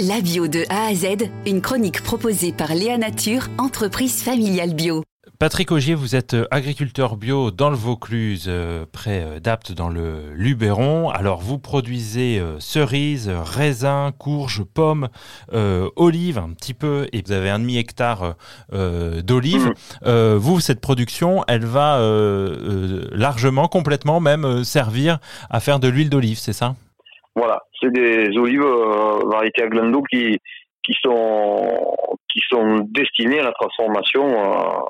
La bio de A à Z, une chronique proposée par Léa Nature, entreprise familiale bio. Patrick Augier, vous êtes agriculteur bio dans le Vaucluse, euh, près euh, d'Apte dans le Luberon. Alors vous produisez euh, cerises, raisins, courges, pommes, olives un petit peu, et vous avez un demi hectare d'olives. Mmh. vous, cette production, elle va largement, complètement même servir à faire de l'huile d'olive, c'est ça? Voilà, c'est des olives euh, variétés Aglando qui qui sont qui sont destinées à la transformation euh,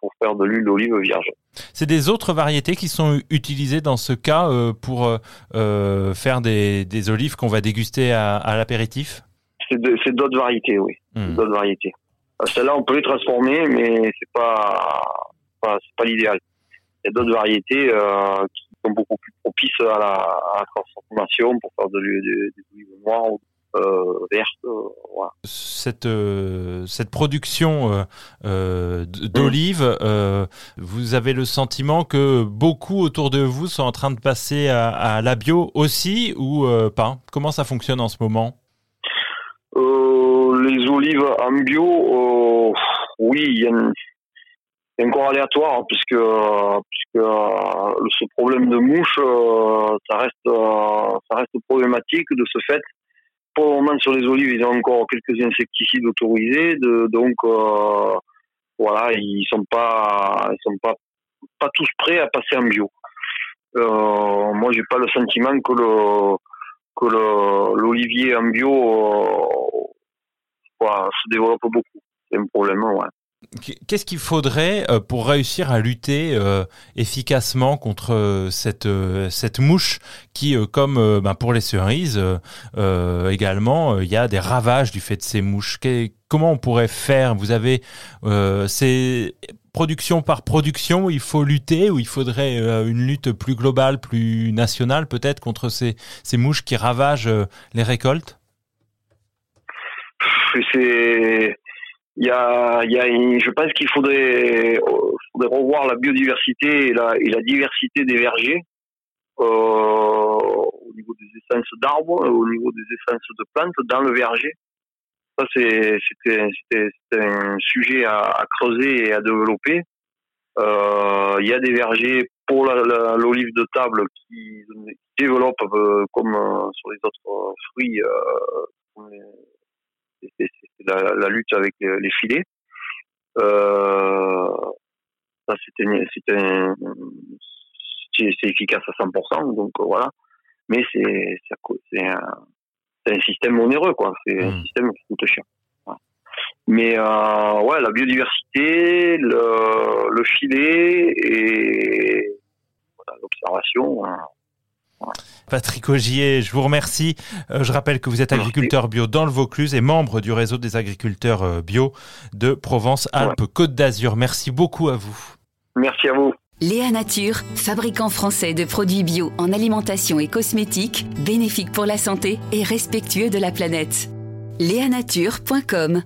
pour faire de l'huile d'olive vierge. C'est des autres variétés qui sont utilisées dans ce cas euh, pour faire des, des olives qu'on va déguster à, à l'apéritif? C'est d'autres variétés, oui. Hmm. D'autres variétés. Celles-là, on peut les transformer, mais c'est pas, pas, pas l'idéal. Il y a d'autres variétés beaucoup plus propices à la, transformation pour faire de, des olives noires ou euh, vertes. Euh, cette, euh, cette production d'olives, vous avez le sentiment que beaucoup autour de vous sont en train de passer à, à la bio aussi ou pas? Comment ça fonctionne en ce moment? Les olives en bio, oui, il y a une c'est encore aléatoire puisque puisque euh, ce problème de mouche euh, ça reste euh, ça reste problématique. De ce fait pour le moment sur les olives il y a encore quelques insecticides autorisés. Donc voilà ils sont pas ils sont pas pas tous prêts à passer en bio. Euh, moi j'ai pas le sentiment que le que l'olivier en bio se développe beaucoup. C'est un problème ouais Qu'est-ce qu'il faudrait euh, pour réussir à lutter euh, efficacement contre euh, cette, cette mouche qui, comme ben, pour les cerises également, il y a des ravages du fait de ces mouches. Comment on pourrait faire? Vous avez ces production par production, il faut lutter ou il faudrait une lutte plus globale, plus nationale peut-être contre ces, ces mouches qui ravagent les récoltes? C'est il y a, il y a je pense qu'il faudrait, faudrait revoir la biodiversité et la, diversité des vergers euh, au niveau des essences d'arbres, au niveau des essences de plantes dans le verger. Ça, c'était un sujet à, creuser et à développer. Euh, il y a des vergers pour l'olive de table qui développent euh, comme euh, sur les autres fruits c'est la, la, lutte avec les, filets. Euh, ça, c'était, c'est efficace à 100%, donc euh, voilà. Mais c'est, c'est un, un, système onéreux, quoi. C'est un hmm. système qui coûte cher. Mais euh, ouais, la biodiversité, le, le filet et l'observation. Hein. Patrick Augier, je vous remercie. Euh, je rappelle que vous êtes agriculteur bio dans le Vaucluse et membre du réseau des agriculteurs euh, bio de Provence-Alpes-Côte d'Azur. Merci beaucoup à vous. Merci à vous. Léa Nature, fabricant français de produits bio en alimentation et cosmétiques, bénéfique pour la santé et respectueux de la planète. Léanature.com